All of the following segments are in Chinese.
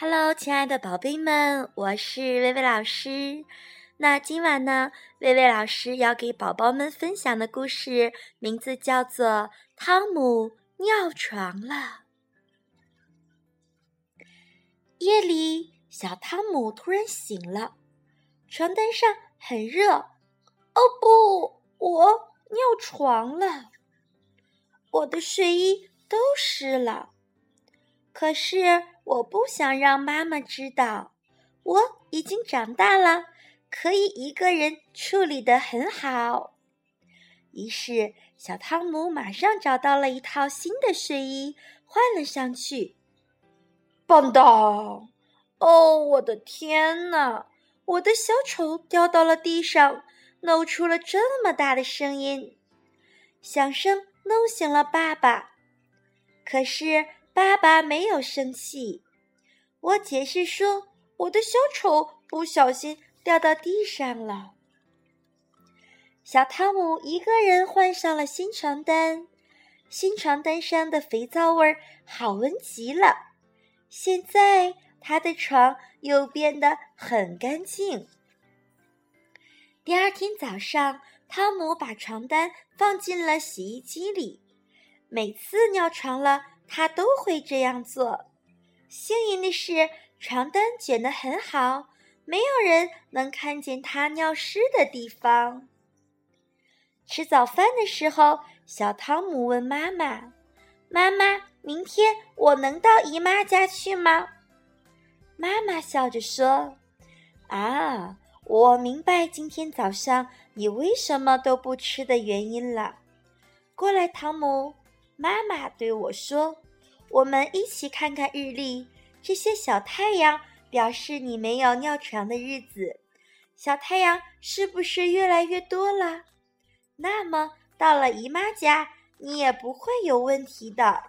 Hello，亲爱的宝贝们，我是薇薇老师。那今晚呢，薇薇老师要给宝宝们分享的故事名字叫做《汤姆尿床了》。夜里，小汤姆突然醒了，床单上很热。哦不，我尿床了，我的睡衣都湿了。可是。我不想让妈妈知道，我已经长大了，可以一个人处理得很好。于是，小汤姆马上找到了一套新的睡衣，换了上去。棒当！哦，我的天哪！我的小丑掉到了地上，弄出了这么大的声音，响声弄醒了爸爸。可是。爸爸没有生气，我解释说我的小丑不小心掉到地上了。小汤姆一个人换上了新床单，新床单上的肥皂味儿好闻极了。现在他的床又变得很干净。第二天早上，汤姆把床单放进了洗衣机里。每次尿床了。他都会这样做。幸运的是，床单卷得很好，没有人能看见他尿湿的地方。吃早饭的时候，小汤姆问妈妈：“妈妈，明天我能到姨妈家去吗？”妈妈笑着说：“啊，我明白今天早上你为什么都不吃的原因了。过来，汤姆。”妈妈对我说：“我们一起看看日历，这些小太阳表示你没有尿床的日子。小太阳是不是越来越多了？那么到了姨妈家，你也不会有问题的。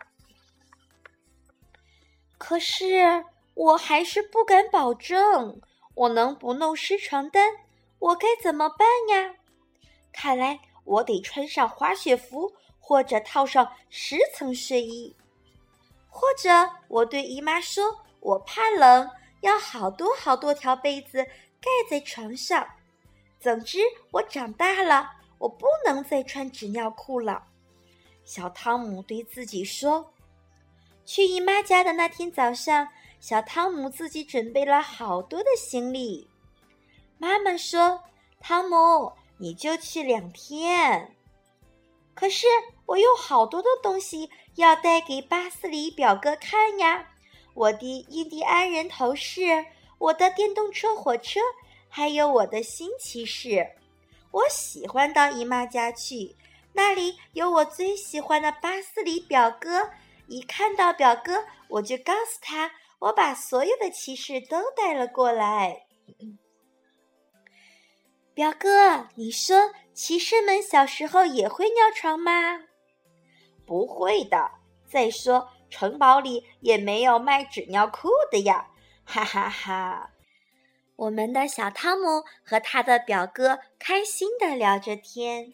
可是我还是不敢保证我能不弄湿床单，我该怎么办呀？看来我得穿上滑雪服。”或者套上十层睡衣，或者我对姨妈说：“我怕冷，要好多好多条被子盖在床上。”总之，我长大了，我不能再穿纸尿裤了。小汤姆对自己说：“去姨妈家的那天早上，小汤姆自己准备了好多的行李。”妈妈说：“汤姆，你就去两天。”可是我有好多的东西要带给巴斯里表哥看呀！我的印第安人头饰，我的电动车火车，还有我的新骑士。我喜欢到姨妈家去，那里有我最喜欢的巴斯里表哥。一看到表哥，我就告诉他，我把所有的骑士都带了过来。表哥，你说骑士们小时候也会尿床吗？不会的。再说城堡里也没有卖纸尿裤的呀！哈哈哈。我们的小汤姆和他的表哥开心的聊着天。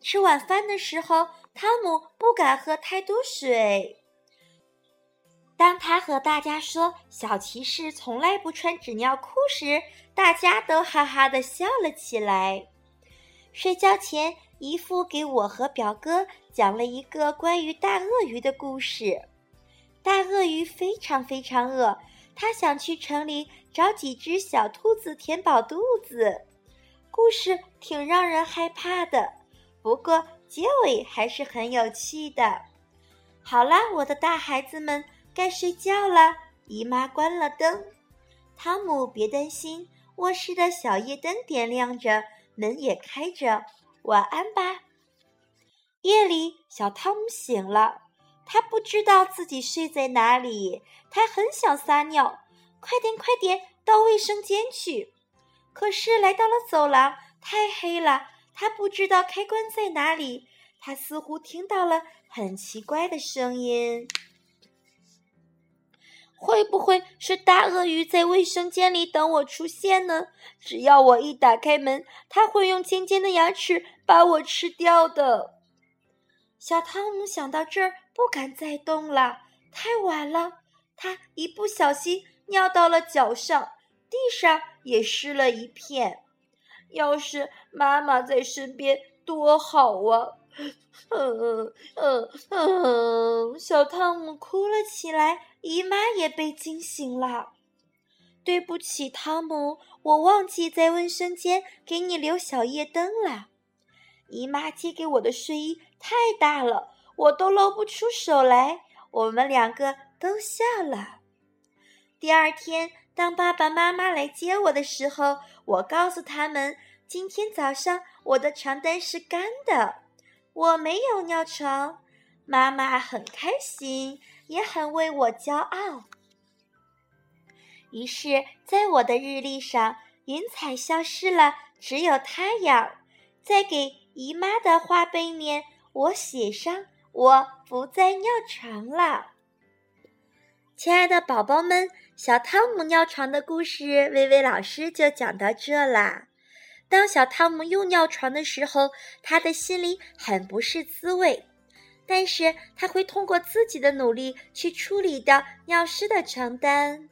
吃晚饭的时候，汤姆不敢喝太多水。当他和大家说小骑士从来不穿纸尿裤时，大家都哈哈的笑了起来。睡觉前，姨父给我和表哥讲了一个关于大鳄鱼的故事。大鳄鱼非常非常饿，他想去城里找几只小兔子填饱肚子。故事挺让人害怕的，不过结尾还是很有趣的。好啦，我的大孩子们。该睡觉了，姨妈关了灯。汤姆，别担心，卧室的小夜灯点亮着，门也开着。晚安吧。夜里，小汤姆醒了，他不知道自己睡在哪里，他很想撒尿，快点，快点，到卫生间去。可是来到了走廊，太黑了，他不知道开关在哪里。他似乎听到了很奇怪的声音。会不会是大鳄鱼在卫生间里等我出现呢？只要我一打开门，它会用尖尖的牙齿把我吃掉的。小汤姆想到这儿，不敢再动了。太晚了，他一不小心尿到了脚上，地上也湿了一片。要是妈妈在身边多好啊！嗯嗯嗯，小汤姆哭了起来，姨妈也被惊醒了。对不起，汤姆，我忘记在卫生间给你留小夜灯了。姨妈借给我的睡衣太大了，我都露不出手来。我们两个都笑了。第二天，当爸爸妈妈来接我的时候，我告诉他们，今天早上我的床单是干的，我没有尿床。妈妈很开心，也很为我骄傲。于是，在我的日历上，云彩消失了，只有太阳。在给姨妈的画背面，我写上“我不再尿床了”。亲爱的宝宝们，小汤姆尿床的故事，微微老师就讲到这啦。当小汤姆又尿床的时候，他的心里很不是滋味，但是他会通过自己的努力去处理掉尿湿的床单。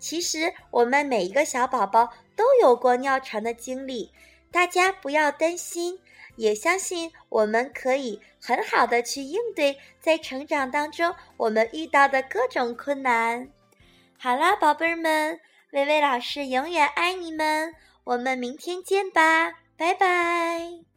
其实，我们每一个小宝宝都有过尿床的经历，大家不要担心，也相信我们可以很好的去应对在成长当中我们遇到的各种困难。好啦，宝贝儿们，薇薇老师永远爱你们，我们明天见吧，拜拜。